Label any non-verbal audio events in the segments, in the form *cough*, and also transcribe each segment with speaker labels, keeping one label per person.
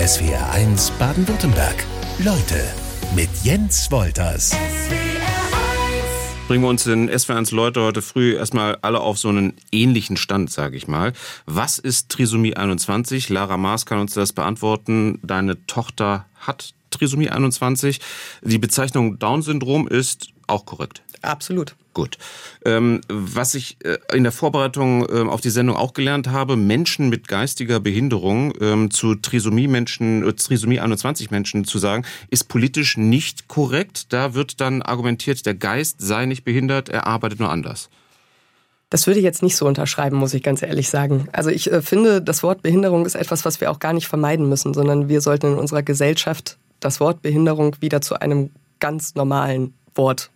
Speaker 1: SWR1 Baden-Württemberg. Leute mit Jens Wolters.
Speaker 2: Bringen wir uns in SW1 Leute heute früh erstmal alle auf so einen ähnlichen Stand, sage ich mal. Was ist Trisomie 21? Lara Maas kann uns das beantworten. Deine Tochter hat Trisomie 21. Die Bezeichnung Down-Syndrom ist auch korrekt.
Speaker 3: Absolut.
Speaker 2: Gut. Ähm, was ich äh, in der Vorbereitung äh, auf die Sendung auch gelernt habe, Menschen mit geistiger Behinderung ähm, zu Trisomie-Menschen, äh, Trisomie 21 Menschen zu sagen, ist politisch nicht korrekt. Da wird dann argumentiert, der Geist sei nicht behindert, er arbeitet nur anders.
Speaker 3: Das würde ich jetzt nicht so unterschreiben, muss ich ganz ehrlich sagen. Also ich äh, finde, das Wort Behinderung ist etwas, was wir auch gar nicht vermeiden müssen, sondern wir sollten in unserer Gesellschaft das Wort Behinderung wieder zu einem ganz normalen Wort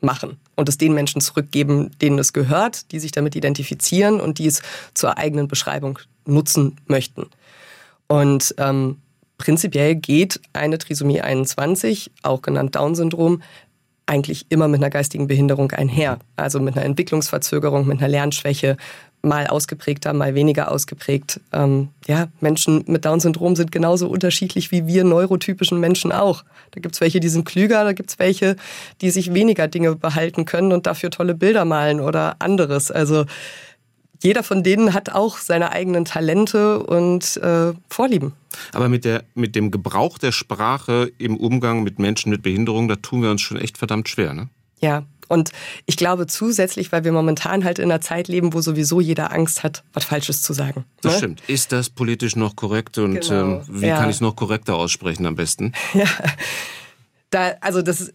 Speaker 3: machen und es den Menschen zurückgeben, denen es gehört, die sich damit identifizieren und die es zur eigenen Beschreibung nutzen möchten. Und ähm, prinzipiell geht eine Trisomie 21, auch genannt Down-Syndrom, eigentlich immer mit einer geistigen Behinderung einher. Also mit einer Entwicklungsverzögerung, mit einer Lernschwäche, mal ausgeprägter, mal weniger ausgeprägt. Ähm, ja, Menschen mit Down-Syndrom sind genauso unterschiedlich wie wir neurotypischen Menschen auch. Da gibt's welche, die sind klüger, da gibt's welche, die sich weniger Dinge behalten können und dafür tolle Bilder malen oder anderes. Also jeder von denen hat auch seine eigenen Talente und äh, Vorlieben.
Speaker 2: Aber mit, der, mit dem Gebrauch der Sprache im Umgang mit Menschen mit Behinderung, da tun wir uns schon echt verdammt schwer, ne?
Speaker 3: Ja, und ich glaube zusätzlich, weil wir momentan halt in einer Zeit leben, wo sowieso jeder Angst hat, was Falsches zu sagen.
Speaker 2: Das ne? stimmt. Ist das politisch noch korrekt und genau. ähm, wie ja. kann ich es noch korrekter aussprechen am besten? *laughs*
Speaker 3: Ja, da, also das ist,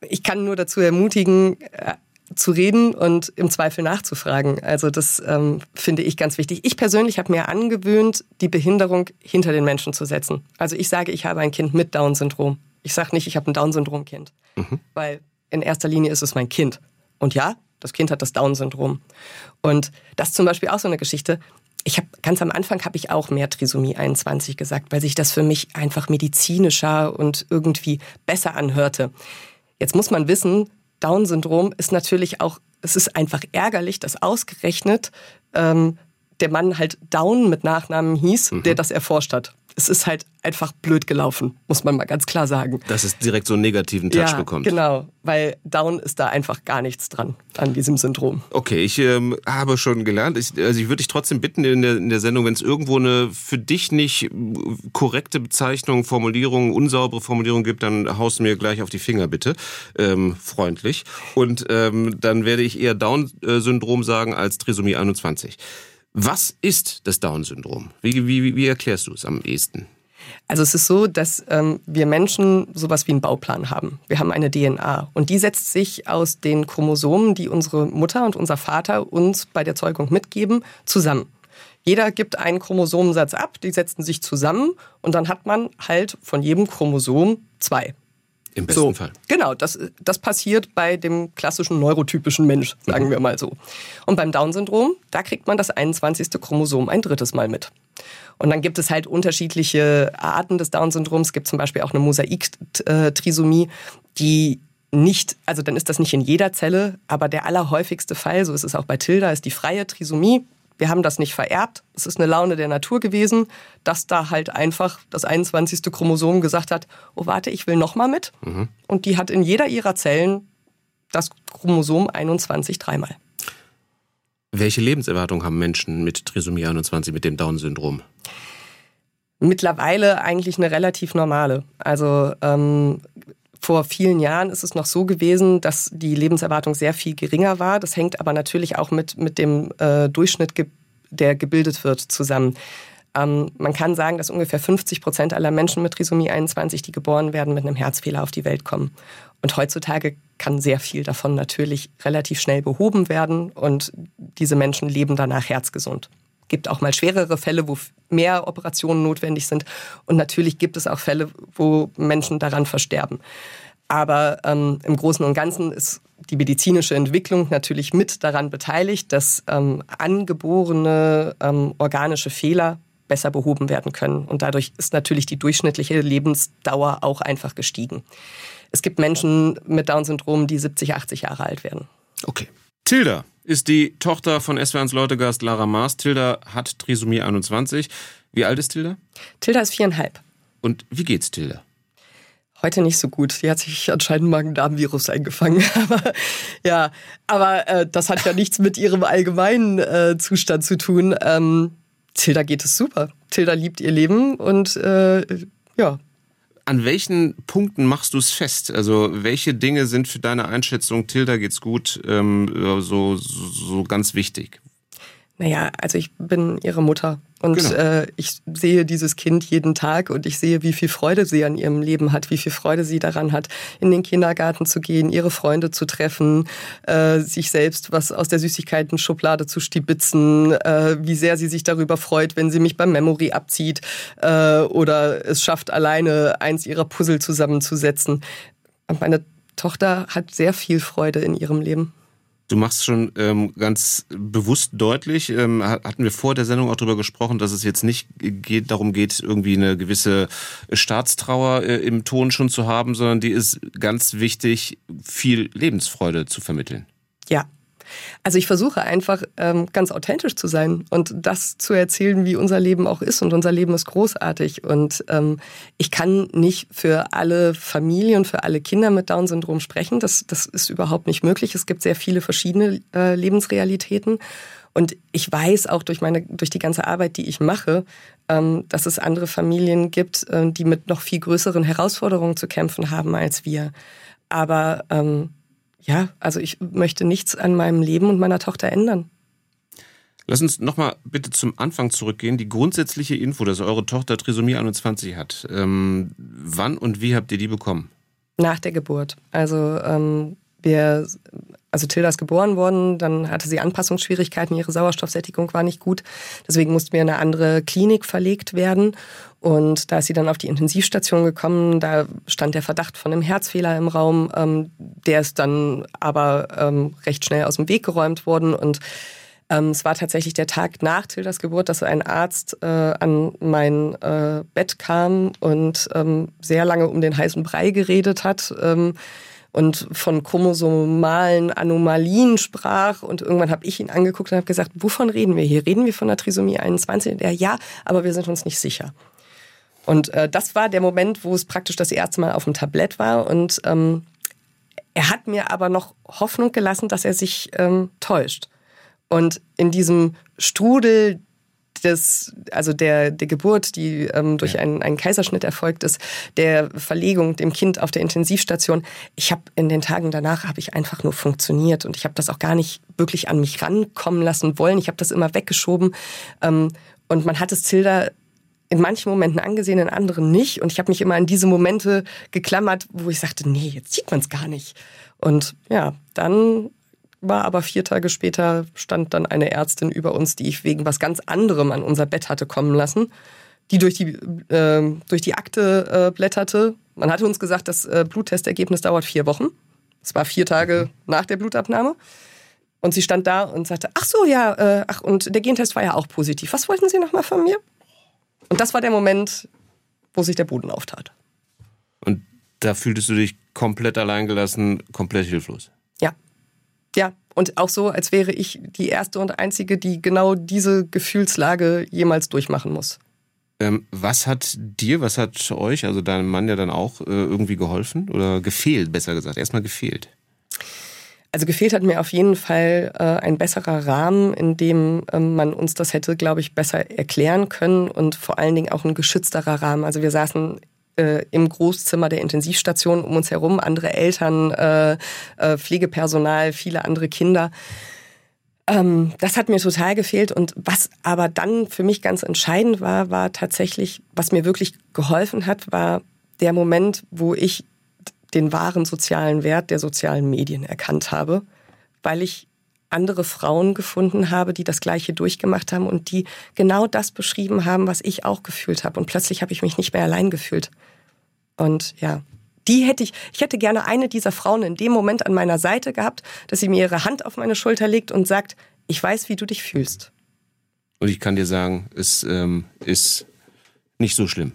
Speaker 3: ich kann nur dazu ermutigen, äh, zu reden und im Zweifel nachzufragen. Also das ähm, finde ich ganz wichtig. Ich persönlich habe mir angewöhnt, die Behinderung hinter den Menschen zu setzen. Also ich sage, ich habe ein Kind mit Down-Syndrom. Ich sage nicht, ich habe ein Down-Syndrom-Kind. Mhm. Weil in erster Linie ist es mein Kind. Und ja, das Kind hat das Down-Syndrom. Und das ist zum Beispiel auch so eine Geschichte. Ich habe ganz am Anfang habe ich auch mehr Trisomie 21 gesagt, weil sich das für mich einfach medizinischer und irgendwie besser anhörte. Jetzt muss man wissen, Down-Syndrom ist natürlich auch, es ist einfach ärgerlich, dass ausgerechnet ähm, der Mann halt Down mit Nachnamen hieß, mhm. der das erforscht hat es ist halt einfach blöd gelaufen, muss man mal ganz klar sagen.
Speaker 2: Dass es direkt so einen negativen Touch
Speaker 3: ja,
Speaker 2: bekommt.
Speaker 3: Genau, weil Down ist da einfach gar nichts dran an diesem Syndrom.
Speaker 2: Okay, ich ähm, habe schon gelernt. Ich, also ich würde dich trotzdem bitten in der, in der Sendung, wenn es irgendwo eine für dich nicht korrekte Bezeichnung, Formulierung, unsaubere Formulierung gibt, dann haust du mir gleich auf die Finger bitte, ähm, freundlich. Und ähm, dann werde ich eher Down-Syndrom sagen als Trisomie 21. Was ist das Down-Syndrom? Wie, wie, wie erklärst du es am ehesten?
Speaker 3: Also es ist so, dass ähm, wir Menschen sowas wie einen Bauplan haben. Wir haben eine DNA und die setzt sich aus den Chromosomen, die unsere Mutter und unser Vater uns bei der Zeugung mitgeben, zusammen. Jeder gibt einen Chromosomensatz ab, die setzen sich zusammen und dann hat man halt von jedem Chromosom zwei.
Speaker 2: Im besten so, Fall.
Speaker 3: Genau, das, das passiert bei dem klassischen neurotypischen Mensch, sagen mhm. wir mal so. Und beim Down-Syndrom, da kriegt man das 21. Chromosom ein drittes Mal mit. Und dann gibt es halt unterschiedliche Arten des Down-Syndroms. Es gibt zum Beispiel auch eine Mosaik-Trisomie, die nicht, also dann ist das nicht in jeder Zelle, aber der allerhäufigste Fall, so ist es auch bei Tilda, ist die freie Trisomie wir haben das nicht vererbt. Es ist eine Laune der Natur gewesen, dass da halt einfach das 21. Chromosom gesagt hat, oh warte, ich will noch mal mit. Mhm. Und die hat in jeder ihrer Zellen das Chromosom 21 dreimal.
Speaker 2: Welche Lebenserwartung haben Menschen mit Trisomie 21, mit dem Down-Syndrom?
Speaker 3: Mittlerweile eigentlich eine relativ normale. Also ähm, vor vielen Jahren ist es noch so gewesen, dass die Lebenserwartung sehr viel geringer war. Das hängt aber natürlich auch mit, mit dem äh, Durchschnitt, der gebildet wird, zusammen. Ähm, man kann sagen, dass ungefähr 50 Prozent aller Menschen mit Trisomie 21, die geboren werden, mit einem Herzfehler auf die Welt kommen. Und heutzutage kann sehr viel davon natürlich relativ schnell behoben werden und diese Menschen leben danach herzgesund gibt auch mal schwerere Fälle, wo mehr Operationen notwendig sind. Und natürlich gibt es auch Fälle, wo Menschen daran versterben. Aber ähm, im Großen und Ganzen ist die medizinische Entwicklung natürlich mit daran beteiligt, dass ähm, angeborene ähm, organische Fehler besser behoben werden können. Und dadurch ist natürlich die durchschnittliche Lebensdauer auch einfach gestiegen. Es gibt Menschen mit Down-Syndrom, die 70, 80 Jahre alt werden.
Speaker 2: Okay. Tilda ist die Tochter von SWRs Leutegast Lara Maas. Tilda hat Trisomie 21. Wie alt ist Tilda?
Speaker 3: Tilda ist viereinhalb.
Speaker 2: Und wie geht's Tilda?
Speaker 3: Heute nicht so gut. Die hat sich anscheinend Magen-Darm-Virus eingefangen. *laughs* aber ja, aber äh, das hat ja nichts mit ihrem allgemeinen äh, Zustand zu tun. Ähm, Tilda geht es super. Tilda liebt ihr Leben und äh, ja.
Speaker 2: An welchen Punkten machst du es fest? Also welche Dinge sind für deine Einschätzung, Tilda geht's gut, ähm, so, so ganz wichtig?
Speaker 3: Naja, also ich bin ihre Mutter und genau. äh, ich sehe dieses Kind jeden Tag und ich sehe, wie viel Freude sie an ihrem Leben hat, wie viel Freude sie daran hat, in den Kindergarten zu gehen, ihre Freunde zu treffen, äh, sich selbst was aus der Süßigkeiten-Schublade zu stibitzen, äh, wie sehr sie sich darüber freut, wenn sie mich beim Memory abzieht äh, oder es schafft, alleine eins ihrer Puzzle zusammenzusetzen. Und meine Tochter hat sehr viel Freude in ihrem Leben.
Speaker 2: Du machst schon ähm, ganz bewusst deutlich, ähm, hatten wir vor der Sendung auch darüber gesprochen, dass es jetzt nicht geht, darum geht, irgendwie eine gewisse Staatstrauer äh, im Ton schon zu haben, sondern die ist ganz wichtig, viel Lebensfreude zu vermitteln.
Speaker 3: Ja, also ich versuche einfach ähm, ganz authentisch zu sein und das zu erzählen, wie unser Leben auch ist. Und unser Leben ist großartig. Und ähm, ich kann nicht für alle Familien, für alle Kinder mit Down-Syndrom sprechen. Das, das ist überhaupt nicht möglich. Es gibt sehr viele verschiedene äh, Lebensrealitäten. Und ich weiß auch durch meine, durch die ganze Arbeit, die ich mache, ähm, dass es andere Familien gibt, äh, die mit noch viel größeren Herausforderungen zu kämpfen haben als wir. Aber ja, also ich möchte nichts an meinem Leben und meiner Tochter ändern.
Speaker 2: Lass uns nochmal bitte zum Anfang zurückgehen. Die grundsätzliche Info, dass eure Tochter Trisomie 21 hat. Ähm, wann und wie habt ihr die bekommen?
Speaker 3: Nach der Geburt. Also ähm, wir, also Tilda ist geboren worden, dann hatte sie Anpassungsschwierigkeiten, ihre Sauerstoffsättigung war nicht gut. Deswegen mussten wir in eine andere Klinik verlegt werden. Und da ist sie dann auf die Intensivstation gekommen. Da stand der Verdacht von einem Herzfehler im Raum. Ähm, der ist dann aber ähm, recht schnell aus dem Weg geräumt worden. Und ähm, es war tatsächlich der Tag nach Tildas Geburt, dass ein Arzt äh, an mein äh, Bett kam und ähm, sehr lange um den heißen Brei geredet hat. Und von chromosomalen Anomalien sprach. Und irgendwann habe ich ihn angeguckt und habe gesagt, wovon reden wir hier? Reden wir von der Trisomie 21? Und er, ja, aber wir sind uns nicht sicher. Und äh, das war der Moment, wo es praktisch das erste Mal auf dem Tablett war. Und ähm, er hat mir aber noch Hoffnung gelassen, dass er sich ähm, täuscht. Und in diesem Strudel des, also der, der Geburt, die ähm, durch einen, einen Kaiserschnitt erfolgt ist, der Verlegung dem Kind auf der Intensivstation. Ich habe in den Tagen danach habe ich einfach nur funktioniert und ich habe das auch gar nicht wirklich an mich rankommen lassen wollen. Ich habe das immer weggeschoben ähm, und man hat es Zilda in manchen Momenten angesehen, in anderen nicht. Und ich habe mich immer an diese Momente geklammert, wo ich sagte, nee, jetzt sieht man es gar nicht. Und ja, dann war aber vier Tage später stand dann eine Ärztin über uns, die ich wegen was ganz anderem an unser Bett hatte kommen lassen, die durch die, äh, durch die Akte äh, blätterte. Man hatte uns gesagt, das äh, Bluttestergebnis dauert vier Wochen. Es war vier Tage nach der Blutabnahme. Und sie stand da und sagte, ach so, ja, äh, ach, und der Gentest war ja auch positiv. Was wollten Sie nochmal von mir? Und das war der Moment, wo sich der Boden auftat.
Speaker 2: Und da fühltest du dich komplett alleingelassen, komplett hilflos.
Speaker 3: Ja. Ja. Und auch so, als wäre ich die erste und einzige, die genau diese Gefühlslage jemals durchmachen muss.
Speaker 2: Ähm, was hat dir, was hat euch, also deinem Mann ja dann auch äh, irgendwie geholfen oder gefehlt, besser gesagt? Erstmal gefehlt.
Speaker 3: Also gefehlt hat mir auf jeden Fall äh, ein besserer Rahmen, in dem ähm, man uns das hätte, glaube ich, besser erklären können und vor allen Dingen auch ein geschützterer Rahmen. Also wir saßen äh, im Großzimmer der Intensivstation um uns herum, andere Eltern, äh, äh, Pflegepersonal, viele andere Kinder. Ähm, das hat mir total gefehlt. Und was aber dann für mich ganz entscheidend war, war tatsächlich, was mir wirklich geholfen hat, war der Moment, wo ich den wahren sozialen Wert der sozialen Medien erkannt habe, weil ich andere Frauen gefunden habe, die das Gleiche durchgemacht haben und die genau das beschrieben haben, was ich auch gefühlt habe. Und plötzlich habe ich mich nicht mehr allein gefühlt. Und ja, die hätte ich, ich hätte gerne eine dieser Frauen in dem Moment an meiner Seite gehabt, dass sie mir ihre Hand auf meine Schulter legt und sagt, ich weiß, wie du dich fühlst.
Speaker 2: Und ich kann dir sagen, es ähm, ist nicht so schlimm.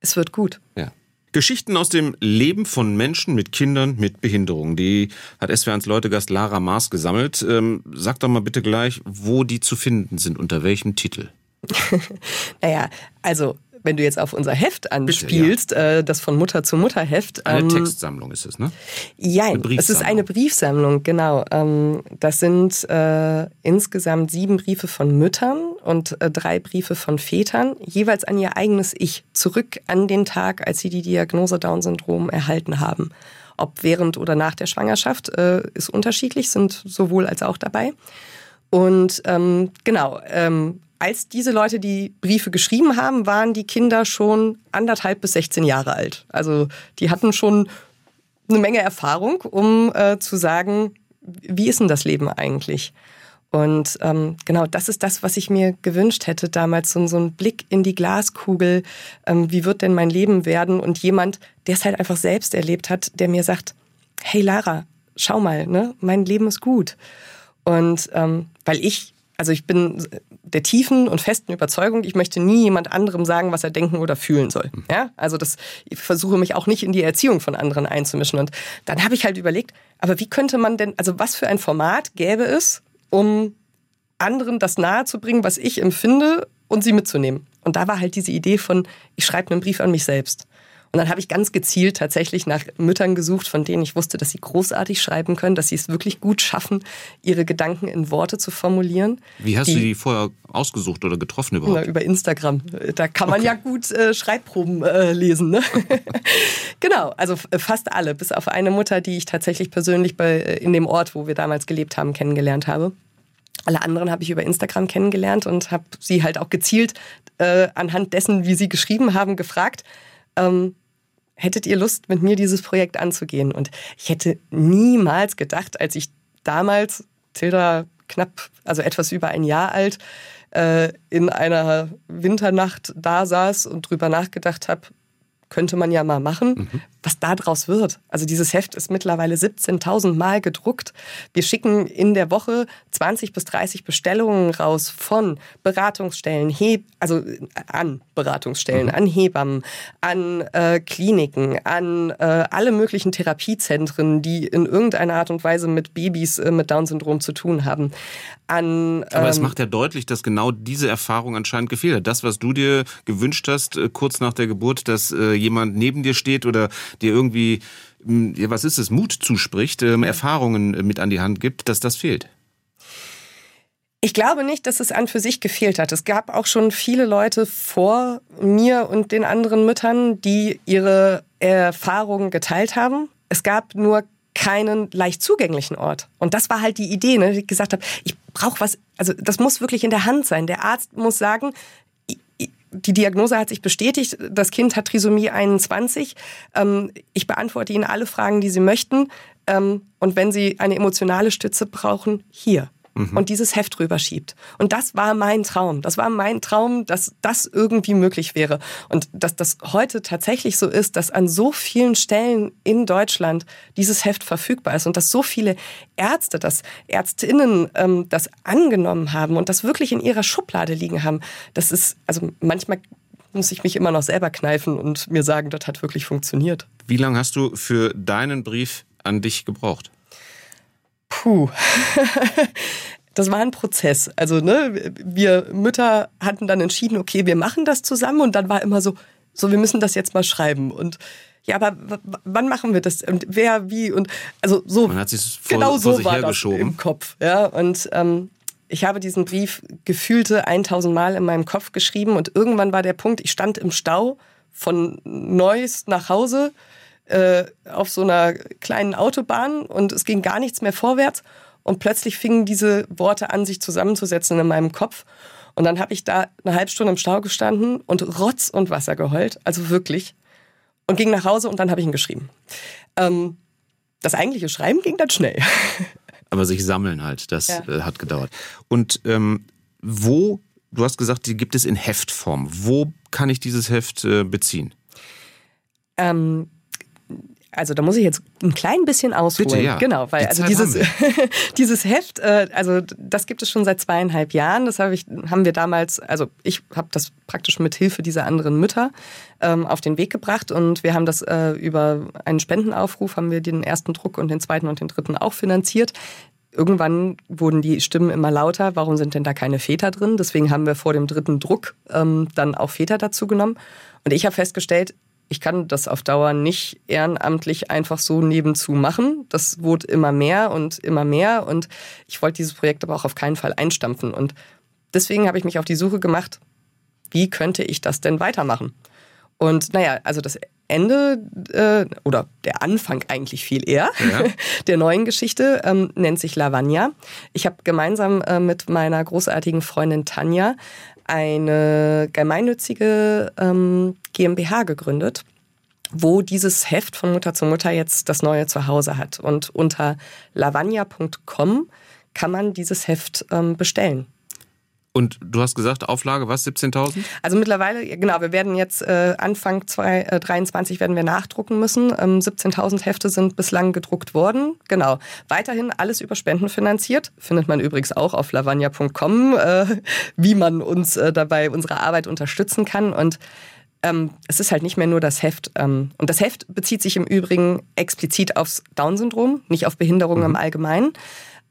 Speaker 3: Es wird gut.
Speaker 2: Ja. Geschichten aus dem Leben von Menschen mit Kindern mit Behinderung. Die hat SWR1 Leutegast Lara Maas gesammelt. Ähm, sag doch mal bitte gleich, wo die zu finden sind, unter welchem Titel. *laughs*
Speaker 3: naja, also wenn du jetzt auf unser Heft anspielst, Bitte, ja. äh, das von Mutter zu Mutter Heft.
Speaker 2: Eine ähm, Textsammlung ist es, ne?
Speaker 3: Ja, es ist eine Briefsammlung, genau. Ähm, das sind äh, insgesamt sieben Briefe von Müttern und äh, drei Briefe von Vätern, jeweils an ihr eigenes Ich, zurück an den Tag, als sie die Diagnose Down-Syndrom erhalten haben. Ob während oder nach der Schwangerschaft äh, ist unterschiedlich, sind sowohl als auch dabei. Und ähm, genau, ähm, als diese Leute die Briefe geschrieben haben, waren die Kinder schon anderthalb bis 16 Jahre alt. Also die hatten schon eine Menge Erfahrung, um äh, zu sagen, wie ist denn das Leben eigentlich? Und ähm, genau, das ist das, was ich mir gewünscht hätte damals, so, so ein Blick in die Glaskugel, ähm, wie wird denn mein Leben werden? Und jemand, der es halt einfach selbst erlebt hat, der mir sagt, hey Lara, schau mal, ne, mein Leben ist gut. Und ähm, weil ich also ich bin der tiefen und festen Überzeugung, ich möchte nie jemand anderem sagen, was er denken oder fühlen soll. Mhm. Ja, also das, ich versuche mich auch nicht in die Erziehung von anderen einzumischen. Und dann habe ich halt überlegt, aber wie könnte man denn, also was für ein Format gäbe es, um anderen das nahezubringen, was ich empfinde und sie mitzunehmen? Und da war halt diese Idee von, ich schreibe einen Brief an mich selbst. Und dann habe ich ganz gezielt tatsächlich nach Müttern gesucht, von denen ich wusste, dass sie großartig schreiben können, dass sie es wirklich gut schaffen, ihre Gedanken in Worte zu formulieren.
Speaker 2: Wie hast die, du die vorher ausgesucht oder getroffen überhaupt?
Speaker 3: Na, über Instagram. Da kann man okay. ja gut äh, Schreibproben äh, lesen. Ne? *laughs* genau, also fast alle, bis auf eine Mutter, die ich tatsächlich persönlich bei, äh, in dem Ort, wo wir damals gelebt haben, kennengelernt habe. Alle anderen habe ich über Instagram kennengelernt und habe sie halt auch gezielt äh, anhand dessen, wie sie geschrieben haben, gefragt. Ähm, hättet ihr Lust, mit mir dieses Projekt anzugehen? Und ich hätte niemals gedacht, als ich damals, Tilda knapp, also etwas über ein Jahr alt, äh, in einer Winternacht da saß und drüber nachgedacht habe, könnte man ja mal machen, mhm. Was da draus wird. Also dieses Heft ist mittlerweile 17.000 Mal gedruckt. Wir schicken in der Woche 20 bis 30 Bestellungen raus von Beratungsstellen, Heb also an Beratungsstellen, mhm. an Hebammen, an äh, Kliniken, an äh, alle möglichen Therapiezentren, die in irgendeiner Art und Weise mit Babys äh, mit Down-Syndrom zu tun haben. An,
Speaker 2: Aber es ähm, macht ja deutlich, dass genau diese Erfahrung anscheinend gefehlt hat. Das, was du dir gewünscht hast, äh, kurz nach der Geburt, dass äh, jemand neben dir steht oder dir irgendwie, hm, was ist es, Mut zuspricht, ähm, Erfahrungen mit an die Hand gibt, dass das fehlt.
Speaker 3: Ich glaube nicht, dass es an für sich gefehlt hat. Es gab auch schon viele Leute vor mir und den anderen Müttern, die ihre Erfahrungen geteilt haben. Es gab nur keinen leicht zugänglichen Ort. Und das war halt die Idee, ne? ich gesagt habe, ich brauche was, also das muss wirklich in der Hand sein. Der Arzt muss sagen, die Diagnose hat sich bestätigt. Das Kind hat Trisomie 21. Ähm, ich beantworte Ihnen alle Fragen, die Sie möchten. Ähm, und wenn Sie eine emotionale Stütze brauchen, hier mhm. und dieses Heft drüber schiebt. Und das war mein Traum. Das war mein Traum, dass das irgendwie möglich wäre. Und dass das heute tatsächlich so ist, dass an so vielen Stellen in Deutschland dieses Heft verfügbar ist und dass so viele Ärzte, dass Ärztinnen ähm, das angenommen haben und das wirklich in ihrer Schublade liegen haben. Das ist, also manchmal muss ich mich immer noch selber kneifen und mir sagen, das hat wirklich funktioniert.
Speaker 2: Wie lange hast du für deinen Brief an dich gebraucht?
Speaker 3: Puh. *laughs* das war ein Prozess. Also, ne, wir Mütter hatten dann entschieden, okay, wir machen das zusammen und dann war immer so, so, wir müssen das jetzt mal schreiben. Und ja, aber wann machen wir das? Und wer wie? Und also so
Speaker 2: Man hat sich vor, genau so war das
Speaker 3: im Kopf, ja. Und ähm, ich habe diesen Brief gefühlte 1000 Mal in meinem Kopf geschrieben und irgendwann war der Punkt, ich stand im Stau von Neuss nach Hause äh, auf so einer kleinen Autobahn und es ging gar nichts mehr vorwärts. Und plötzlich fingen diese Worte an, sich zusammenzusetzen in meinem Kopf. Und dann habe ich da eine halbe Stunde im Stau gestanden und Rotz und Wasser geheult, also wirklich. Und ging nach Hause und dann habe ich ihn geschrieben. Ähm, das eigentliche Schreiben ging dann schnell. *laughs*
Speaker 2: Aber sich sammeln halt, das ja. äh, hat gedauert. Und ähm, wo, du hast gesagt, die gibt es in Heftform. Wo kann ich dieses Heft äh, beziehen?
Speaker 3: Ähm, also da muss ich jetzt ein klein bisschen ausholen.
Speaker 2: Bitte, ja.
Speaker 3: Genau, weil also dieses, *laughs* dieses Heft, äh, also das gibt es schon seit zweieinhalb Jahren. Das hab ich, haben wir damals, also ich habe das praktisch mit Hilfe dieser anderen Mütter ähm, auf den Weg gebracht und wir haben das äh, über einen Spendenaufruf, haben wir den ersten Druck und den zweiten und den dritten auch finanziert irgendwann wurden die Stimmen immer lauter. Warum sind denn da keine Väter drin? Deswegen haben wir vor dem dritten Druck ähm, dann auch Väter dazu genommen. Und ich habe festgestellt, ich kann das auf Dauer nicht ehrenamtlich einfach so nebenzu machen. Das wurde immer mehr und immer mehr. Und ich wollte dieses Projekt aber auch auf keinen Fall einstampfen. Und deswegen habe ich mich auf die Suche gemacht, wie könnte ich das denn weitermachen? Und naja, also das Ende äh, oder der Anfang eigentlich viel eher ja. *laughs* der neuen Geschichte ähm, nennt sich Lavagna. Ich habe gemeinsam äh, mit meiner großartigen Freundin Tanja eine gemeinnützige ähm, GmbH gegründet, wo dieses Heft von Mutter zu Mutter jetzt das neue Zuhause hat. Und unter lavagna.com kann man dieses Heft ähm, bestellen.
Speaker 2: Und du hast gesagt, Auflage was, 17.000?
Speaker 3: Also mittlerweile, genau, wir werden jetzt äh, Anfang 2023 äh, werden wir nachdrucken müssen. Ähm, 17.000 Hefte sind bislang gedruckt worden. Genau. Weiterhin alles über Spenden finanziert. Findet man übrigens auch auf lavagna.com, äh, wie man uns äh, dabei unsere Arbeit unterstützen kann. Und ähm, es ist halt nicht mehr nur das Heft. Ähm, und das Heft bezieht sich im Übrigen explizit aufs Down-Syndrom, nicht auf Behinderungen mhm. im Allgemeinen.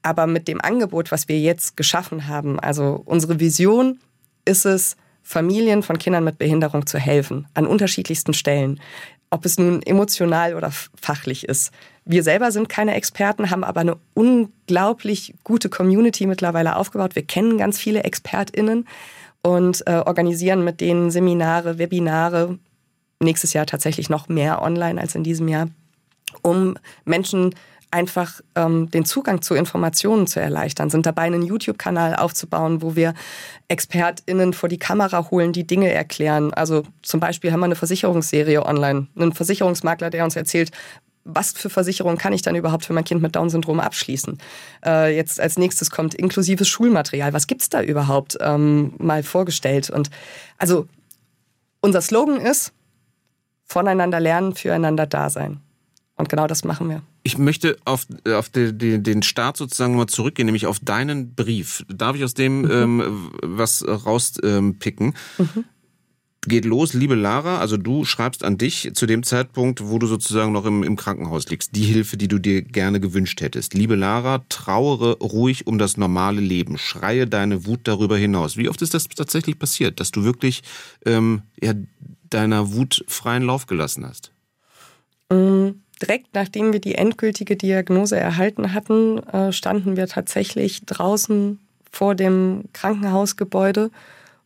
Speaker 3: Aber mit dem Angebot, was wir jetzt geschaffen haben, also unsere Vision ist es, Familien von Kindern mit Behinderung zu helfen, an unterschiedlichsten Stellen. Ob es nun emotional oder fachlich ist. Wir selber sind keine Experten, haben aber eine unglaublich gute Community mittlerweile aufgebaut. Wir kennen ganz viele ExpertInnen und äh, organisieren mit denen Seminare, Webinare, nächstes Jahr tatsächlich noch mehr online als in diesem Jahr, um Menschen einfach ähm, den Zugang zu Informationen zu erleichtern, sind dabei, einen YouTube-Kanal aufzubauen, wo wir ExpertInnen vor die Kamera holen, die Dinge erklären. Also zum Beispiel haben wir eine Versicherungsserie online, einen Versicherungsmakler, der uns erzählt, was für Versicherungen kann ich dann überhaupt für mein Kind mit Down-Syndrom abschließen? Äh, jetzt als nächstes kommt inklusives Schulmaterial. Was gibt's da überhaupt ähm, mal vorgestellt? Und also unser Slogan ist, voneinander lernen, füreinander da sein. Und genau das machen wir.
Speaker 2: Ich möchte auf, auf die, die, den Start sozusagen mal zurückgehen, nämlich auf deinen Brief. Darf ich aus dem mhm. ähm, was rauspicken? Ähm, mhm. Geht los, liebe Lara, also du schreibst an dich zu dem Zeitpunkt, wo du sozusagen noch im, im Krankenhaus liegst, die Hilfe, die du dir gerne gewünscht hättest. Liebe Lara, trauere ruhig um das normale Leben, schreie deine Wut darüber hinaus. Wie oft ist das tatsächlich passiert, dass du wirklich ähm, ja, deiner Wut freien Lauf gelassen hast?
Speaker 3: Mhm direkt nachdem wir die endgültige Diagnose erhalten hatten, äh, standen wir tatsächlich draußen vor dem Krankenhausgebäude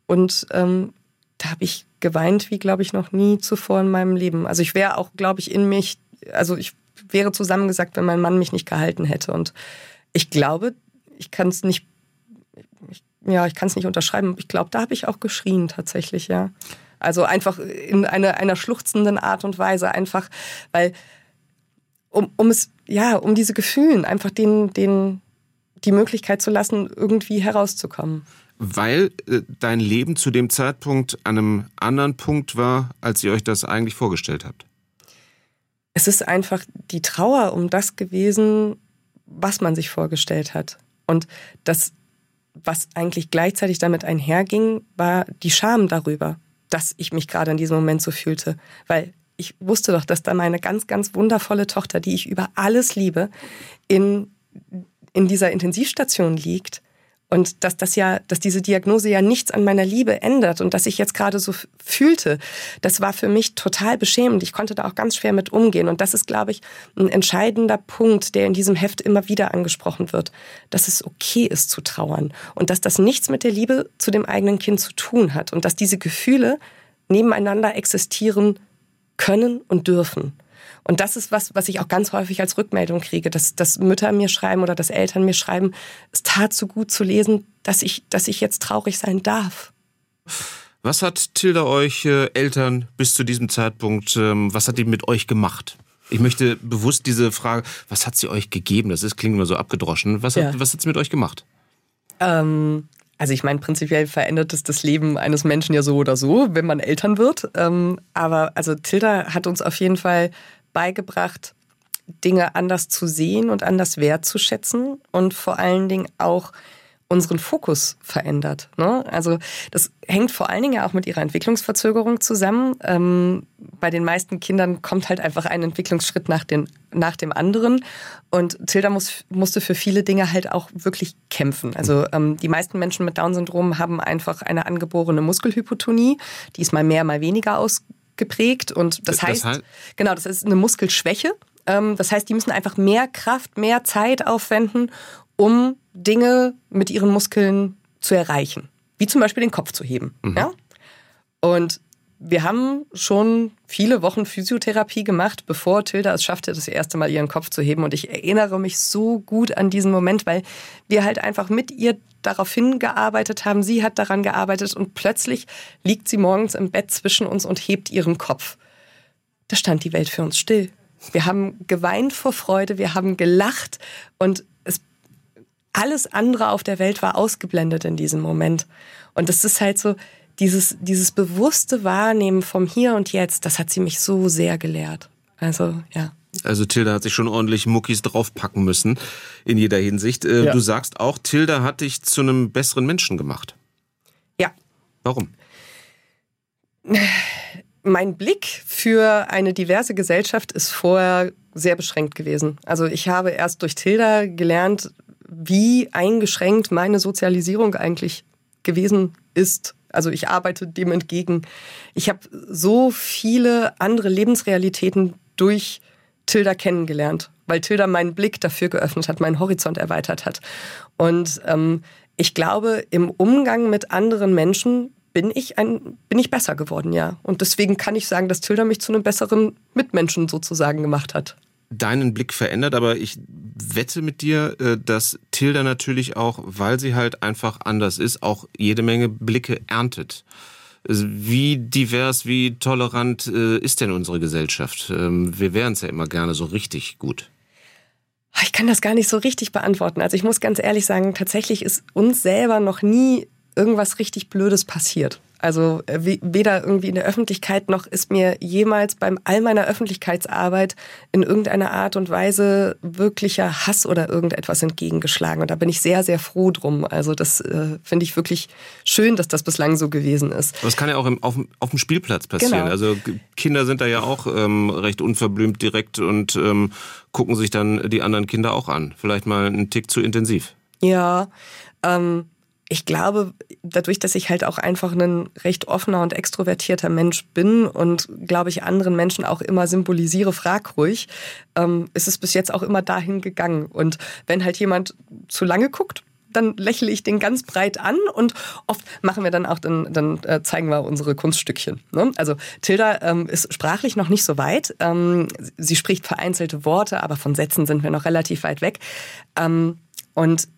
Speaker 3: und ähm, da habe ich geweint, wie glaube ich noch nie zuvor in meinem Leben. Also ich wäre auch, glaube ich, in mich, also ich wäre zusammengesagt, wenn mein Mann mich nicht gehalten hätte. Und ich glaube, ich kann es nicht, ich, ja, ich kann es nicht unterschreiben. Ich glaube, da habe ich auch geschrien tatsächlich, ja. Also einfach in eine, einer schluchzenden Art und Weise, einfach, weil um, um es, ja, um diese Gefühlen einfach den, den, die Möglichkeit zu lassen, irgendwie herauszukommen.
Speaker 2: Weil äh, dein Leben zu dem Zeitpunkt an einem anderen Punkt war, als ihr euch das eigentlich vorgestellt habt.
Speaker 3: Es ist einfach die Trauer um das gewesen, was man sich vorgestellt hat. Und das, was eigentlich gleichzeitig damit einherging, war die Scham darüber, dass ich mich gerade in diesem Moment so fühlte. Weil ich wusste doch, dass da meine ganz, ganz wundervolle Tochter, die ich über alles liebe, in, in dieser Intensivstation liegt. Und dass das ja, dass diese Diagnose ja nichts an meiner Liebe ändert und dass ich jetzt gerade so fühlte, das war für mich total beschämend. Ich konnte da auch ganz schwer mit umgehen. Und das ist, glaube ich, ein entscheidender Punkt, der in diesem Heft immer wieder angesprochen wird, dass es okay ist zu trauern und dass das nichts mit der Liebe zu dem eigenen Kind zu tun hat und dass diese Gefühle nebeneinander existieren können und dürfen. Und das ist was, was ich auch ganz häufig als Rückmeldung kriege, dass, dass Mütter mir schreiben oder dass Eltern mir schreiben, es tat so gut zu lesen, dass ich, dass ich jetzt traurig sein darf.
Speaker 2: Was hat Tilda euch äh, Eltern bis zu diesem Zeitpunkt, ähm, was hat die mit euch gemacht? Ich möchte bewusst diese Frage, was hat sie euch gegeben? Das ist, klingt immer so abgedroschen. Was hat, ja. was hat sie mit euch gemacht?
Speaker 3: Ähm, also ich meine, prinzipiell verändert es das Leben eines Menschen ja so oder so, wenn man Eltern wird. Ähm, aber also Tilda hat uns auf jeden Fall beigebracht, Dinge anders zu sehen und anders wertzuschätzen und vor allen Dingen auch unseren Fokus verändert. Ne? Also das hängt vor allen Dingen ja auch mit ihrer Entwicklungsverzögerung zusammen. Ähm, bei den meisten Kindern kommt halt einfach ein Entwicklungsschritt nach, den, nach dem anderen. Und Tilda muss, musste für viele Dinge halt auch wirklich kämpfen. Also ähm, die meisten Menschen mit Down-Syndrom haben einfach eine angeborene Muskelhypotonie. Die ist mal mehr, mal weniger ausgeprägt. Und das, das heißt, heißt, genau, das ist eine Muskelschwäche. Ähm, das heißt, die müssen einfach mehr Kraft, mehr Zeit aufwenden, um Dinge mit ihren Muskeln zu erreichen. Wie zum Beispiel den Kopf zu heben. Mhm. Ja? Und wir haben schon viele Wochen Physiotherapie gemacht, bevor Tilda es schaffte, das erste Mal ihren Kopf zu heben. Und ich erinnere mich so gut an diesen Moment, weil wir halt einfach mit ihr darauf hingearbeitet haben. Sie hat daran gearbeitet und plötzlich liegt sie morgens im Bett zwischen uns und hebt ihren Kopf. Da stand die Welt für uns still. Wir haben geweint vor Freude, wir haben gelacht und alles andere auf der Welt war ausgeblendet in diesem Moment. Und das ist halt so, dieses, dieses bewusste Wahrnehmen vom Hier und Jetzt, das hat sie mich so sehr gelehrt. Also, ja.
Speaker 2: Also Tilda hat sich schon ordentlich Muckis draufpacken müssen, in jeder Hinsicht. Äh, ja. Du sagst auch, Tilda hat dich zu einem besseren Menschen gemacht.
Speaker 3: Ja.
Speaker 2: Warum?
Speaker 3: Mein Blick für eine diverse Gesellschaft ist vorher sehr beschränkt gewesen. Also ich habe erst durch Tilda gelernt, wie eingeschränkt meine Sozialisierung eigentlich gewesen ist. Also ich arbeite dem entgegen. Ich habe so viele andere Lebensrealitäten durch Tilda kennengelernt, weil Tilda meinen Blick dafür geöffnet hat, meinen Horizont erweitert hat. Und ähm, ich glaube, im Umgang mit anderen Menschen bin ich ein, bin ich besser geworden, ja. Und deswegen kann ich sagen, dass Tilda mich zu einem besseren Mitmenschen sozusagen gemacht hat
Speaker 2: deinen Blick verändert, aber ich wette mit dir, äh, dass Tilda natürlich auch, weil sie halt einfach anders ist, auch jede Menge Blicke erntet. Also wie divers, wie tolerant äh, ist denn unsere Gesellschaft? Ähm, wir wären es ja immer gerne so richtig gut.
Speaker 3: Ich kann das gar nicht so richtig beantworten. Also ich muss ganz ehrlich sagen, tatsächlich ist uns selber noch nie irgendwas richtig Blödes passiert. Also äh, weder irgendwie in der Öffentlichkeit noch ist mir jemals beim all meiner Öffentlichkeitsarbeit in irgendeiner Art und Weise wirklicher Hass oder irgendetwas entgegengeschlagen. Und da bin ich sehr, sehr froh drum. Also das äh, finde ich wirklich schön, dass das bislang so gewesen ist.
Speaker 2: Aber es kann ja auch im, auf, auf, dem Spielplatz passieren. Genau. Also Kinder sind da ja auch ähm, recht unverblümt direkt und ähm, gucken sich dann die anderen Kinder auch an. Vielleicht mal einen Tick zu intensiv.
Speaker 3: Ja, ähm, ich glaube, dadurch, dass ich halt auch einfach ein recht offener und extrovertierter Mensch bin und, glaube ich, anderen Menschen auch immer symbolisiere, frag ruhig, ähm, ist es bis jetzt auch immer dahin gegangen. Und wenn halt jemand zu lange guckt, dann lächle ich den ganz breit an und oft machen wir dann auch, dann, dann äh, zeigen wir unsere Kunststückchen. Ne? Also Tilda ähm, ist sprachlich noch nicht so weit. Ähm, sie spricht vereinzelte Worte, aber von Sätzen sind wir noch relativ weit weg. Ähm, und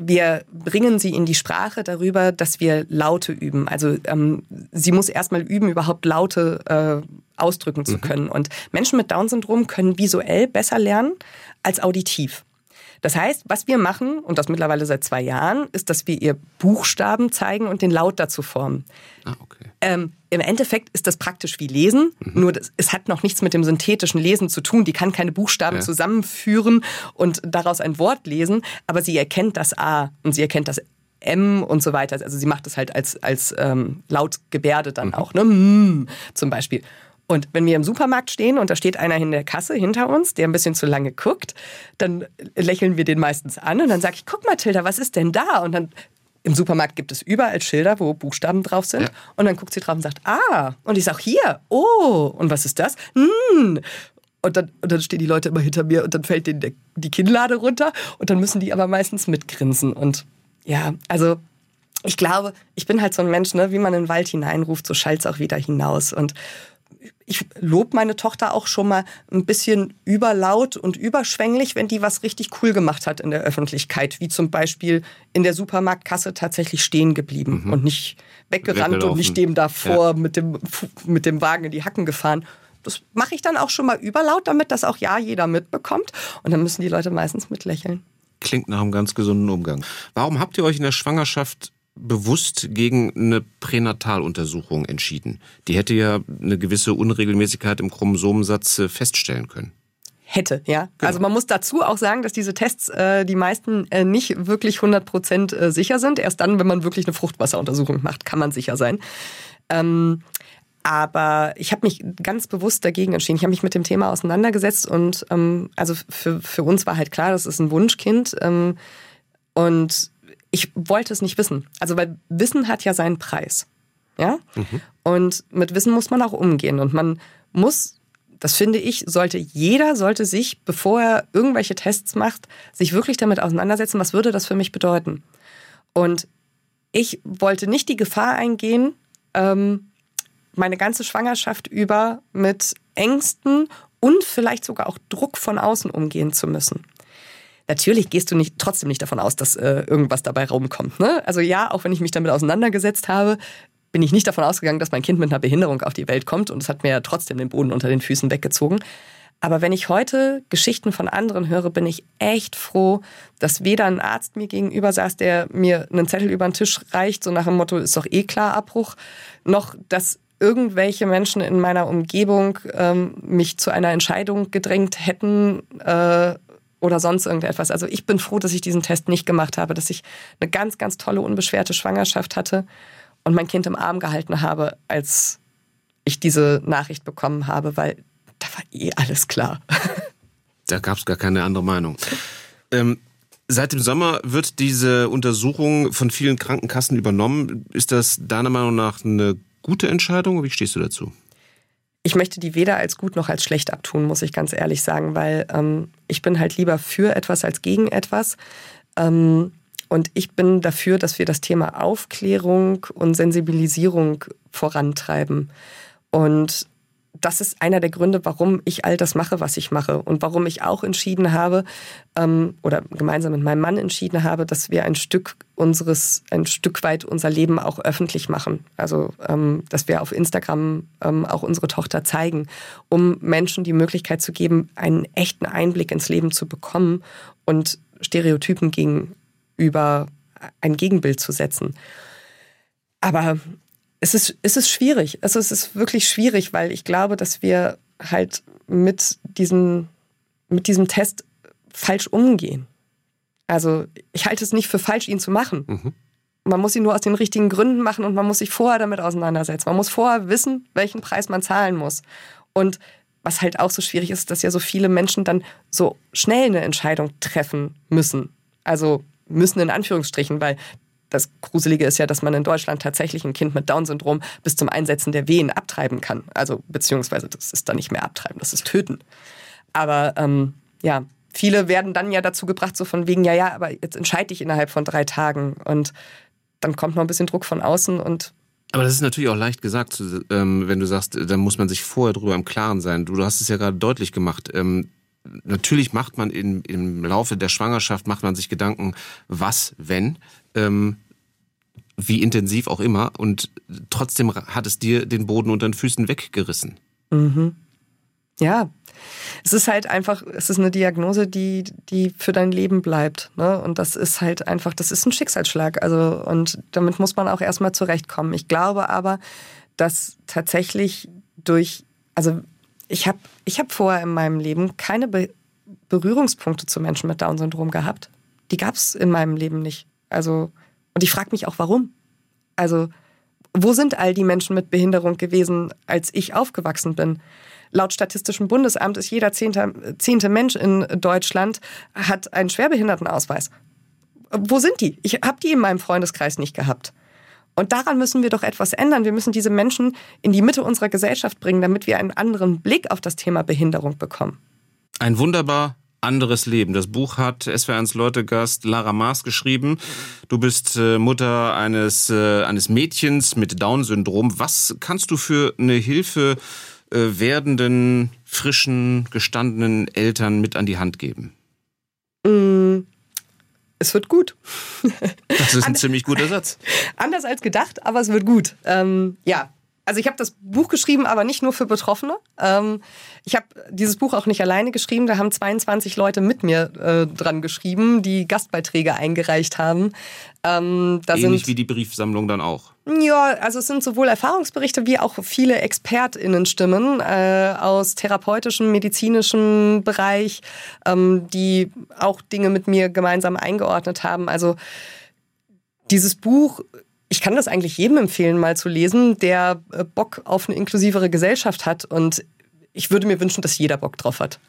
Speaker 3: wir bringen sie in die Sprache darüber, dass wir Laute üben. Also ähm, sie muss erstmal üben, überhaupt Laute äh, ausdrücken zu mhm. können. Und Menschen mit Down-Syndrom können visuell besser lernen als auditiv. Das heißt, was wir machen, und das mittlerweile seit zwei Jahren, ist, dass wir ihr Buchstaben zeigen und den Laut dazu formen. Ah, okay. Ähm, Im Endeffekt ist das praktisch wie Lesen, mhm. nur das, es hat noch nichts mit dem synthetischen Lesen zu tun. Die kann keine Buchstaben ja. zusammenführen und daraus ein Wort lesen, aber sie erkennt das A und sie erkennt das M und so weiter. Also sie macht das halt als, als ähm, Lautgebärde dann mhm. auch, ne? Mm, zum Beispiel. Und wenn wir im Supermarkt stehen und da steht einer in der Kasse hinter uns, der ein bisschen zu lange guckt, dann lächeln wir den meistens an und dann sage ich, guck mal, Tilda, was ist denn da? Und dann im Supermarkt gibt es überall Schilder, wo Buchstaben drauf sind. Ja. Und dann guckt sie drauf und sagt, ah. Und ich sage, hier, oh. Und was ist das? Hm. Und dann, und dann stehen die Leute immer hinter mir und dann fällt denen die Kinnlade runter und dann müssen die aber meistens mitgrinsen. Und ja, also ich glaube, ich bin halt so ein Mensch, ne, wie man in den Wald hineinruft, so schallt es auch wieder hinaus. Und ich lobe meine Tochter auch schon mal ein bisschen überlaut und überschwänglich, wenn die was richtig cool gemacht hat in der Öffentlichkeit, wie zum Beispiel in der Supermarktkasse tatsächlich stehen geblieben mhm. und nicht weggerannt und nicht dem davor ja. mit, dem, mit dem Wagen in die Hacken gefahren. Das mache ich dann auch schon mal überlaut, damit das auch ja jeder mitbekommt. Und dann müssen die Leute meistens mitlächeln.
Speaker 2: Klingt nach einem ganz gesunden Umgang. Warum habt ihr euch in der Schwangerschaft bewusst gegen eine Pränataluntersuchung entschieden. Die hätte ja eine gewisse Unregelmäßigkeit im Chromosomensatz äh, feststellen können.
Speaker 3: hätte. Ja, genau. also man muss dazu auch sagen, dass diese Tests äh, die meisten äh, nicht wirklich 100 Prozent äh, sicher sind. Erst dann, wenn man wirklich eine Fruchtwasseruntersuchung macht, kann man sicher sein. Ähm, aber ich habe mich ganz bewusst dagegen entschieden. Ich habe mich mit dem Thema auseinandergesetzt und ähm, also für, für uns war halt klar, das ist ein Wunschkind. Ähm, und ich wollte es nicht wissen. Also weil Wissen hat ja seinen Preis. Ja? Mhm. Und mit Wissen muss man auch umgehen. Und man muss, das finde ich, sollte jeder sollte sich, bevor er irgendwelche Tests macht, sich wirklich damit auseinandersetzen, was würde das für mich bedeuten. Und ich wollte nicht die Gefahr eingehen, ähm, meine ganze Schwangerschaft über mit Ängsten und vielleicht sogar auch Druck von außen umgehen zu müssen. Natürlich gehst du nicht, trotzdem nicht davon aus, dass äh, irgendwas dabei rumkommt. Ne? Also ja, auch wenn ich mich damit auseinandergesetzt habe, bin ich nicht davon ausgegangen, dass mein Kind mit einer Behinderung auf die Welt kommt und es hat mir ja trotzdem den Boden unter den Füßen weggezogen. Aber wenn ich heute Geschichten von anderen höre, bin ich echt froh, dass weder ein Arzt mir gegenüber saß, der mir einen Zettel über den Tisch reicht, so nach dem Motto, ist doch eh klar Abbruch, noch dass irgendwelche Menschen in meiner Umgebung ähm, mich zu einer Entscheidung gedrängt hätten äh, oder sonst irgendetwas. Also ich bin froh, dass ich diesen Test nicht gemacht habe, dass ich eine ganz, ganz tolle, unbeschwerte Schwangerschaft hatte und mein Kind im Arm gehalten habe, als ich diese Nachricht bekommen habe, weil da war eh alles klar. *laughs*
Speaker 2: Da gab es gar keine andere Meinung. Ähm, seit dem Sommer wird diese Untersuchung von vielen Krankenkassen übernommen. Ist das deiner Meinung nach eine gute Entscheidung? Wie stehst du dazu?
Speaker 3: Ich möchte die weder als gut noch als schlecht abtun, muss ich ganz ehrlich sagen, weil ähm, ich bin halt lieber für etwas als gegen etwas. Ähm, und ich bin dafür, dass wir das Thema Aufklärung und Sensibilisierung vorantreiben. Und das ist einer der Gründe, warum ich all das mache, was ich mache und warum ich auch entschieden habe ähm, oder gemeinsam mit meinem Mann entschieden habe, dass wir ein Stück unseres, ein Stück weit unser Leben auch öffentlich machen. Also ähm, dass wir auf Instagram ähm, auch unsere Tochter zeigen, um Menschen die Möglichkeit zu geben, einen echten Einblick ins Leben zu bekommen und Stereotypen gegen über ein Gegenbild zu setzen. Aber es ist, es ist schwierig. Also es ist wirklich schwierig, weil ich glaube, dass wir halt mit, diesen, mit diesem Test falsch umgehen. Also ich halte es nicht für falsch, ihn zu machen. Mhm. Man muss ihn nur aus den richtigen Gründen machen und man muss sich vorher damit auseinandersetzen. Man muss vorher wissen, welchen Preis man zahlen muss. Und was halt auch so schwierig ist, dass ja so viele Menschen dann so schnell eine Entscheidung treffen müssen. Also müssen in Anführungsstrichen, weil das Gruselige ist ja, dass man in Deutschland tatsächlich ein Kind mit Down-Syndrom bis zum Einsetzen der Wehen abtreiben kann. Also beziehungsweise das ist dann nicht mehr abtreiben, das ist töten. Aber ähm, ja, viele werden dann ja dazu gebracht, so von wegen, ja, ja, aber jetzt entscheide dich innerhalb von drei Tagen. Und dann kommt noch ein bisschen Druck von außen und
Speaker 2: aber das ist natürlich auch leicht gesagt, ähm, wenn du sagst, da muss man sich vorher drüber im Klaren sein. Du, hast es ja gerade deutlich gemacht. Natürlich macht man in, im Laufe der Schwangerschaft, macht man sich Gedanken, was, wenn, ähm, wie intensiv auch immer. Und trotzdem hat es dir den Boden unter den Füßen weggerissen.
Speaker 3: Mhm. Ja, es ist halt einfach, es ist eine Diagnose, die, die für dein Leben bleibt. Ne? Und das ist halt einfach, das ist ein Schicksalsschlag. Also, und damit muss man auch erstmal zurechtkommen. Ich glaube aber, dass tatsächlich durch, also ich habe ich hab vorher in meinem Leben keine Be Berührungspunkte zu Menschen mit Down-Syndrom gehabt. Die gab es in meinem Leben nicht. Also, und ich frage mich auch, warum. Also, wo sind all die Menschen mit Behinderung gewesen, als ich aufgewachsen bin? Laut Statistischem Bundesamt ist jeder zehnte, zehnte Mensch in Deutschland hat einen Schwerbehindertenausweis. Wo sind die? Ich habe die in meinem Freundeskreis nicht gehabt. Und daran müssen wir doch etwas ändern. Wir müssen diese Menschen in die Mitte unserer Gesellschaft bringen, damit wir einen anderen Blick auf das Thema Behinderung bekommen.
Speaker 2: Ein wunderbar anderes Leben. Das Buch hat SWR1 Leute-Gast Lara Maas geschrieben. Du bist äh, Mutter eines, äh, eines Mädchens mit Down-Syndrom. Was kannst du für eine Hilfe äh, werdenden, frischen, gestandenen Eltern mit an die Hand geben?
Speaker 3: Mm es wird gut.
Speaker 2: Das ist ein ziemlich guter Satz.
Speaker 3: Anders als gedacht, aber es wird gut. Ähm, ja, also ich habe das Buch geschrieben, aber nicht nur für Betroffene. Ähm, ich habe dieses Buch auch nicht alleine geschrieben. Da haben 22 Leute mit mir äh, dran geschrieben, die Gastbeiträge eingereicht haben.
Speaker 2: Ähm, Ähnlich wie die Briefsammlung dann auch.
Speaker 3: Ja, also es sind sowohl Erfahrungsberichte wie auch viele ExpertInnen-Stimmen äh, aus therapeutischem, medizinischem Bereich, ähm, die auch Dinge mit mir gemeinsam eingeordnet haben. Also dieses Buch ich kann das eigentlich jedem empfehlen, mal zu lesen, der äh, Bock auf eine inklusivere Gesellschaft hat. Und ich würde mir wünschen, dass jeder Bock drauf hat. *laughs*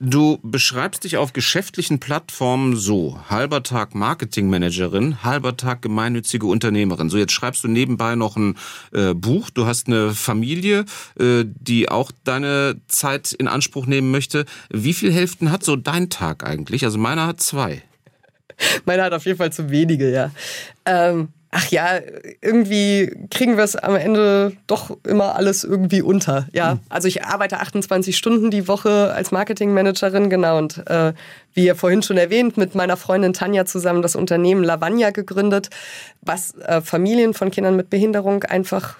Speaker 2: Du beschreibst dich auf geschäftlichen Plattformen so: halber Tag Marketingmanagerin, halber Tag gemeinnützige Unternehmerin. So, jetzt schreibst du nebenbei noch ein äh, Buch. Du hast eine Familie, äh, die auch deine Zeit in Anspruch nehmen möchte. Wie viel Hälften hat so dein Tag eigentlich? Also meiner hat zwei. *laughs*
Speaker 3: Meiner hat auf jeden Fall zu wenige, ja. Ähm, ach ja, irgendwie kriegen wir es am Ende doch immer alles irgendwie unter. Ja, hm. also ich arbeite 28 Stunden die Woche als Marketingmanagerin, genau. Und äh, wie ihr vorhin schon erwähnt, mit meiner Freundin Tanja zusammen das Unternehmen Lavagna gegründet, was äh, Familien von Kindern mit Behinderung einfach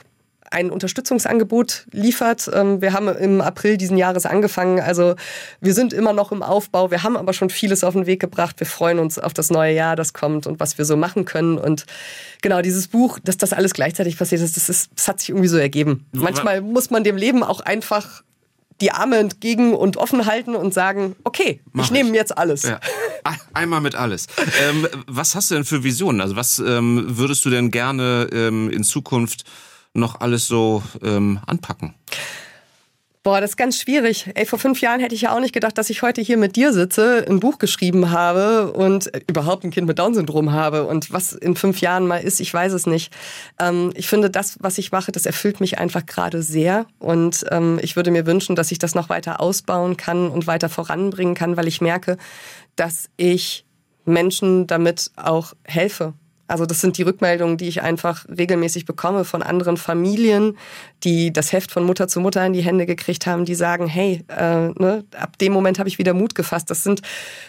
Speaker 3: ein Unterstützungsangebot liefert. Ähm, wir haben im April diesen Jahres angefangen. Also wir sind immer noch im Aufbau. Wir haben aber schon vieles auf den Weg gebracht. Wir freuen uns auf das neue Jahr, das kommt und was wir so machen können. Und genau dieses Buch, dass das alles gleichzeitig passiert ist, das, ist, das hat sich irgendwie so ergeben. Manchmal muss man dem Leben auch einfach die Arme entgegen und offen halten und sagen, okay, Mach ich nehme jetzt alles. Ja.
Speaker 2: Einmal mit alles. Ähm, was hast du denn für Visionen? Also was ähm, würdest du denn gerne ähm, in Zukunft noch alles so ähm, anpacken?
Speaker 3: Boah, das ist ganz schwierig. Ey, vor fünf Jahren hätte ich ja auch nicht gedacht, dass ich heute hier mit dir sitze, ein Buch geschrieben habe und überhaupt ein Kind mit Down-Syndrom habe. Und was in fünf Jahren mal ist, ich weiß es nicht. Ähm, ich finde, das, was ich mache, das erfüllt mich einfach gerade sehr. Und ähm, ich würde mir wünschen, dass ich das noch weiter ausbauen kann und weiter voranbringen kann, weil ich merke, dass ich Menschen damit auch helfe. Also das sind die Rückmeldungen, die ich einfach regelmäßig bekomme von anderen Familien, die das Heft von Mutter zu Mutter in die Hände gekriegt haben, die sagen, hey, äh, ne, ab dem Moment habe ich wieder Mut gefasst. Das sind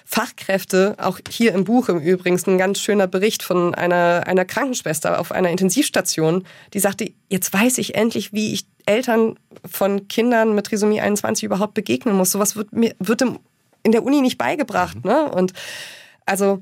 Speaker 3: Fachkräfte, auch hier im Buch im Übrigen, ein ganz schöner Bericht von einer, einer Krankenschwester auf einer Intensivstation, die sagte, jetzt weiß ich endlich, wie ich Eltern von Kindern mit Trisomie 21 überhaupt begegnen muss. Sowas wird mir wird in der Uni nicht beigebracht. Ne? Und also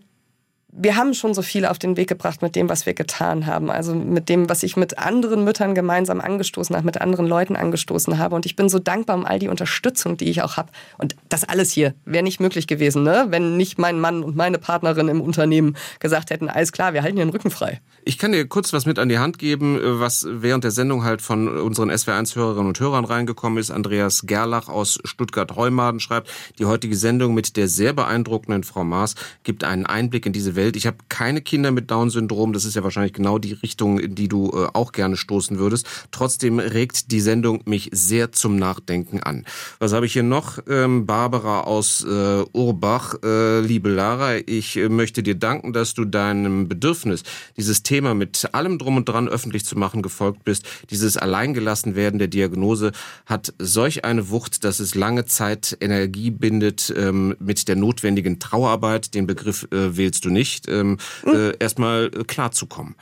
Speaker 3: wir haben schon so viel auf den Weg gebracht mit dem, was wir getan haben. Also mit dem, was ich mit anderen Müttern gemeinsam angestoßen habe, mit anderen Leuten angestoßen habe. Und ich bin so dankbar um all die Unterstützung, die ich auch habe. Und das alles hier wäre nicht möglich gewesen, ne? wenn nicht mein Mann und meine Partnerin im Unternehmen gesagt hätten, alles klar, wir halten den Rücken frei.
Speaker 2: Ich kann dir kurz was mit an die Hand geben, was während der Sendung halt von unseren SWR1-Hörerinnen und Hörern reingekommen ist. Andreas Gerlach aus Stuttgart-Heumaden schreibt, die heutige Sendung mit der sehr beeindruckenden Frau Maas gibt einen Einblick in diese Welt. Ich habe keine Kinder mit Down-Syndrom. Das ist ja wahrscheinlich genau die Richtung, in die du äh, auch gerne stoßen würdest. Trotzdem regt die Sendung mich sehr zum Nachdenken an. Was habe ich hier noch? Ähm, Barbara aus äh, Urbach. Äh, liebe Lara, ich äh, möchte dir danken, dass du deinem Bedürfnis, dieses Thema mit allem drum und dran öffentlich zu machen, gefolgt bist. Dieses Alleingelassenwerden der Diagnose hat solch eine Wucht, dass es lange Zeit Energie bindet ähm, mit der notwendigen Trauerarbeit. Den Begriff äh, wählst du nicht nicht, ähm, äh, erstmal äh, klarzukommen.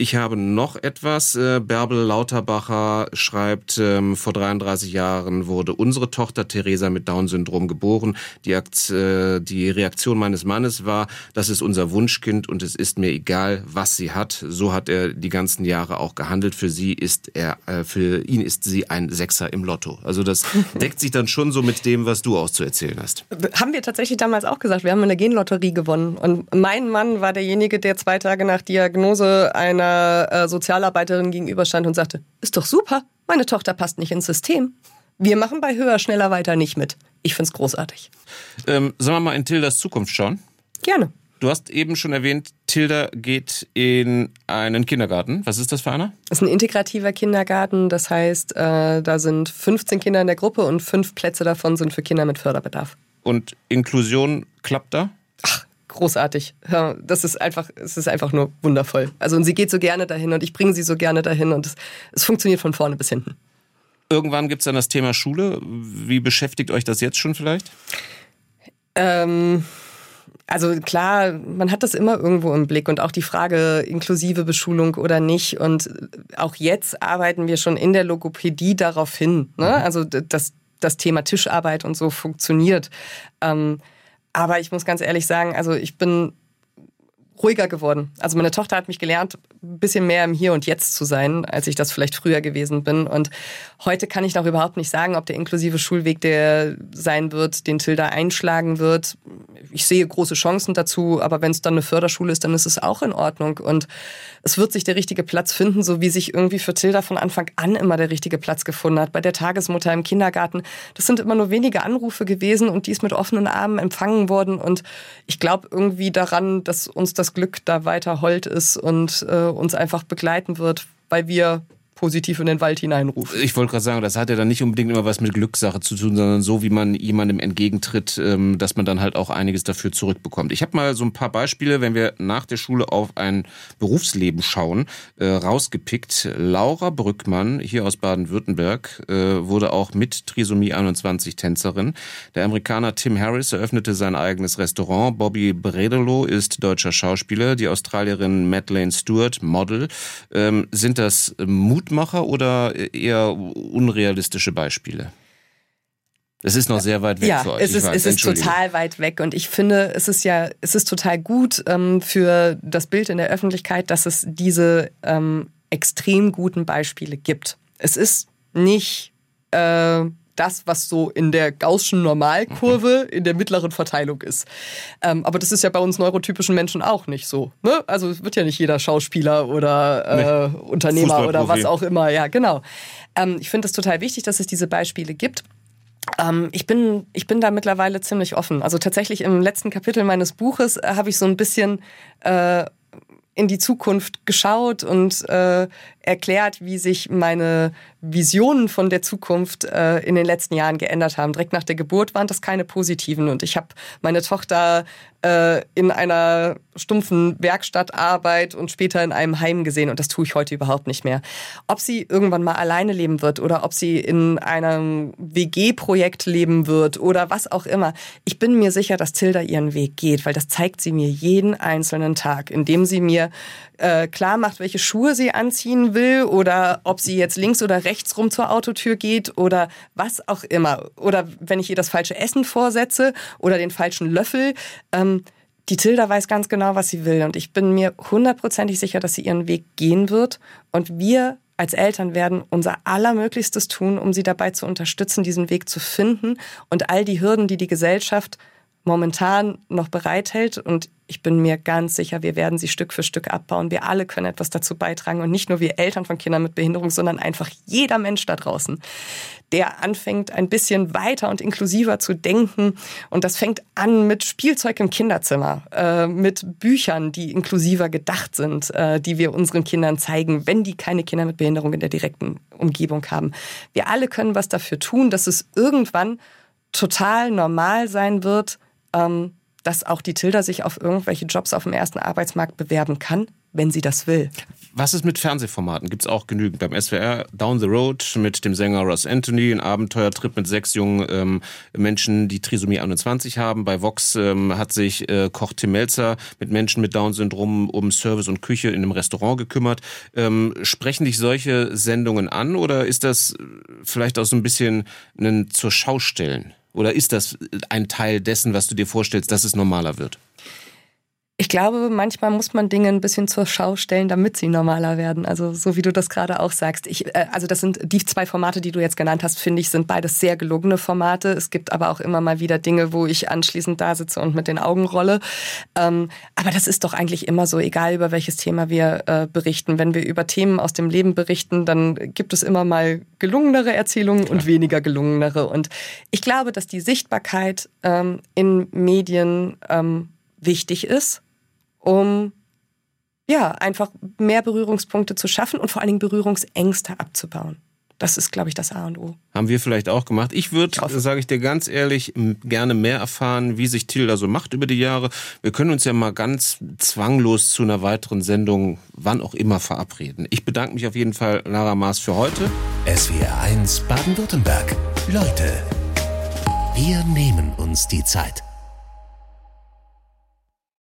Speaker 2: Ich habe noch etwas. Äh, Bärbel Lauterbacher schreibt, ähm, vor 33 Jahren wurde unsere Tochter Theresa mit Down-Syndrom geboren. Die, Akt, äh, die Reaktion meines Mannes war, das ist unser Wunschkind und es ist mir egal, was sie hat. So hat er die ganzen Jahre auch gehandelt. Für sie ist er, äh, für ihn ist sie ein Sechser im Lotto. Also das *laughs* deckt sich dann schon so mit dem, was du auszuerzählen hast.
Speaker 3: Haben wir tatsächlich damals auch gesagt. Wir haben eine Genlotterie gewonnen. Und mein Mann war derjenige, der zwei Tage nach Diagnose einer einer äh, Sozialarbeiterin gegenüberstand und sagte, ist doch super, meine Tochter passt nicht ins System. Wir machen bei Höher, Schneller, Weiter nicht mit. Ich find's großartig.
Speaker 2: Ähm, sollen wir mal in Tildas Zukunft schauen?
Speaker 3: Gerne.
Speaker 2: Du hast eben schon erwähnt, Tilda geht in einen Kindergarten. Was ist das für einer?
Speaker 3: Das ist ein integrativer Kindergarten. Das heißt, äh, da sind 15 Kinder in der Gruppe und fünf Plätze davon sind für Kinder mit Förderbedarf.
Speaker 2: Und Inklusion klappt da?
Speaker 3: Ach, großartig. Ja, das ist einfach, es ist einfach nur wundervoll. Also und sie geht so gerne dahin und ich bringe sie so gerne dahin und es, es funktioniert von vorne bis hinten.
Speaker 2: Irgendwann gibt es dann das Thema Schule. Wie beschäftigt euch das jetzt schon vielleicht?
Speaker 3: Ähm, also klar, man hat das immer irgendwo im Blick und auch die Frage inklusive Beschulung oder nicht. Und auch jetzt arbeiten wir schon in der Logopädie darauf hin. Ne? Mhm. Also dass das Thema Tischarbeit und so funktioniert. Ähm, aber ich muss ganz ehrlich sagen, also ich bin ruhiger geworden. Also meine Tochter hat mich gelernt, ein bisschen mehr im Hier und Jetzt zu sein, als ich das vielleicht früher gewesen bin. Und heute kann ich noch überhaupt nicht sagen, ob der inklusive Schulweg der sein wird, den Tilda einschlagen wird. Ich sehe große Chancen dazu, aber wenn es dann eine Förderschule ist, dann ist es auch in Ordnung. Und es wird sich der richtige Platz finden, so wie sich irgendwie für Tilda von Anfang an immer der richtige Platz gefunden hat. Bei der Tagesmutter im Kindergarten. Das sind immer nur wenige Anrufe gewesen und die ist mit offenen Armen empfangen worden. Und ich glaube irgendwie daran, dass uns das Glück da weiter hold ist und äh, uns einfach begleiten wird, weil wir positiv in den Wald hineinruft.
Speaker 2: Ich wollte gerade sagen, das hat ja dann nicht unbedingt immer was mit Glückssache zu tun, sondern so, wie man jemandem entgegentritt, ähm, dass man dann halt auch einiges dafür zurückbekommt. Ich habe mal so ein paar Beispiele, wenn wir nach der Schule auf ein Berufsleben schauen, äh, rausgepickt. Laura Brückmann, hier aus Baden-Württemberg, äh, wurde auch mit Trisomie 21 Tänzerin. Der Amerikaner Tim Harris eröffnete sein eigenes Restaurant. Bobby Bredelo ist deutscher Schauspieler. Die Australierin Madeleine Stewart, Model. Ähm, sind das Mut Mutmacher oder eher unrealistische Beispiele? Es ist noch sehr weit weg
Speaker 3: ja,
Speaker 2: für euch.
Speaker 3: Es ist, es ist total weit weg. Und ich finde, es ist ja, es ist total gut ähm, für das Bild in der Öffentlichkeit, dass es diese ähm, extrem guten Beispiele gibt. Es ist nicht äh, das, was so in der Gaußschen Normalkurve mhm. in der mittleren Verteilung ist. Ähm, aber das ist ja bei uns neurotypischen Menschen auch nicht so. Ne? Also es wird ja nicht jeder Schauspieler oder äh, nee. Unternehmer oder was auch immer. Ja, genau. Ähm, ich finde es total wichtig, dass es diese Beispiele gibt. Ähm, ich, bin, ich bin da mittlerweile ziemlich offen. Also tatsächlich im letzten Kapitel meines Buches äh, habe ich so ein bisschen äh, in die Zukunft geschaut und äh, erklärt, wie sich meine Visionen von der Zukunft äh, in den letzten Jahren geändert haben. Direkt nach der Geburt waren das keine positiven und ich habe meine Tochter äh, in einer stumpfen Werkstattarbeit und später in einem Heim gesehen und das tue ich heute überhaupt nicht mehr. Ob sie irgendwann mal alleine leben wird oder ob sie in einem WG-Projekt leben wird oder was auch immer. Ich bin mir sicher, dass Tilda ihren Weg geht, weil das zeigt sie mir jeden einzelnen Tag, indem sie mir äh, klar macht, welche Schuhe sie anziehen will oder ob sie jetzt links oder rechts rum zur Autotür geht oder was auch immer. Oder wenn ich ihr das falsche Essen vorsetze oder den falschen Löffel. Ähm, die Tilda weiß ganz genau, was sie will und ich bin mir hundertprozentig sicher, dass sie ihren Weg gehen wird und wir als Eltern werden unser Allermöglichstes tun, um sie dabei zu unterstützen, diesen Weg zu finden und all die Hürden, die die Gesellschaft momentan noch bereithält. Und ich bin mir ganz sicher, wir werden sie Stück für Stück abbauen. Wir alle können etwas dazu beitragen und nicht nur wir Eltern von Kindern mit Behinderung, sondern einfach jeder Mensch da draußen, der anfängt, ein bisschen weiter und inklusiver zu denken. Und das fängt an mit Spielzeug im Kinderzimmer, äh, mit Büchern, die inklusiver gedacht sind, äh, die wir unseren Kindern zeigen, wenn die keine Kinder mit Behinderung in der direkten Umgebung haben. Wir alle können was dafür tun, dass es irgendwann total normal sein wird, ähm, dass auch die Tilda sich auf irgendwelche Jobs auf dem ersten Arbeitsmarkt bewerben kann, wenn sie das will.
Speaker 2: Was ist mit Fernsehformaten? Gibt es auch genügend. Beim SWR Down the Road mit dem Sänger Ross Anthony, ein Abenteuertrip mit sechs jungen ähm, Menschen, die Trisomie 21 haben. Bei Vox ähm, hat sich äh, Koch Tim Melzer mit Menschen mit Down-Syndrom um Service und Küche in einem Restaurant gekümmert. Ähm, sprechen dich solche Sendungen an oder ist das vielleicht auch so ein bisschen ein zur Schaustellen? Oder ist das ein Teil dessen, was du dir vorstellst, dass es normaler wird?
Speaker 3: Ich glaube, manchmal muss man Dinge ein bisschen zur Schau stellen, damit sie normaler werden. Also so wie du das gerade auch sagst. Ich, äh, also das sind die zwei Formate, die du jetzt genannt hast, finde ich, sind beides sehr gelungene Formate. Es gibt aber auch immer mal wieder Dinge, wo ich anschließend da sitze und mit den Augen rolle. Ähm, aber das ist doch eigentlich immer so, egal über welches Thema wir äh, berichten. Wenn wir über Themen aus dem Leben berichten, dann gibt es immer mal gelungenere Erzählungen und weniger gelungenere. Und ich glaube, dass die Sichtbarkeit ähm, in Medien ähm, wichtig ist um ja, einfach mehr Berührungspunkte zu schaffen und vor allen Dingen Berührungsängste abzubauen. Das ist, glaube ich, das A und O.
Speaker 2: Haben wir vielleicht auch gemacht. Ich würde, sage ich dir ganz ehrlich, gerne mehr erfahren, wie sich Tilda so macht über die Jahre. Wir können uns ja mal ganz zwanglos zu einer weiteren Sendung, wann auch immer, verabreden. Ich bedanke mich auf jeden Fall, Lara Maas, für heute.
Speaker 1: SWR 1 Baden-Württemberg. Leute, wir nehmen uns die Zeit.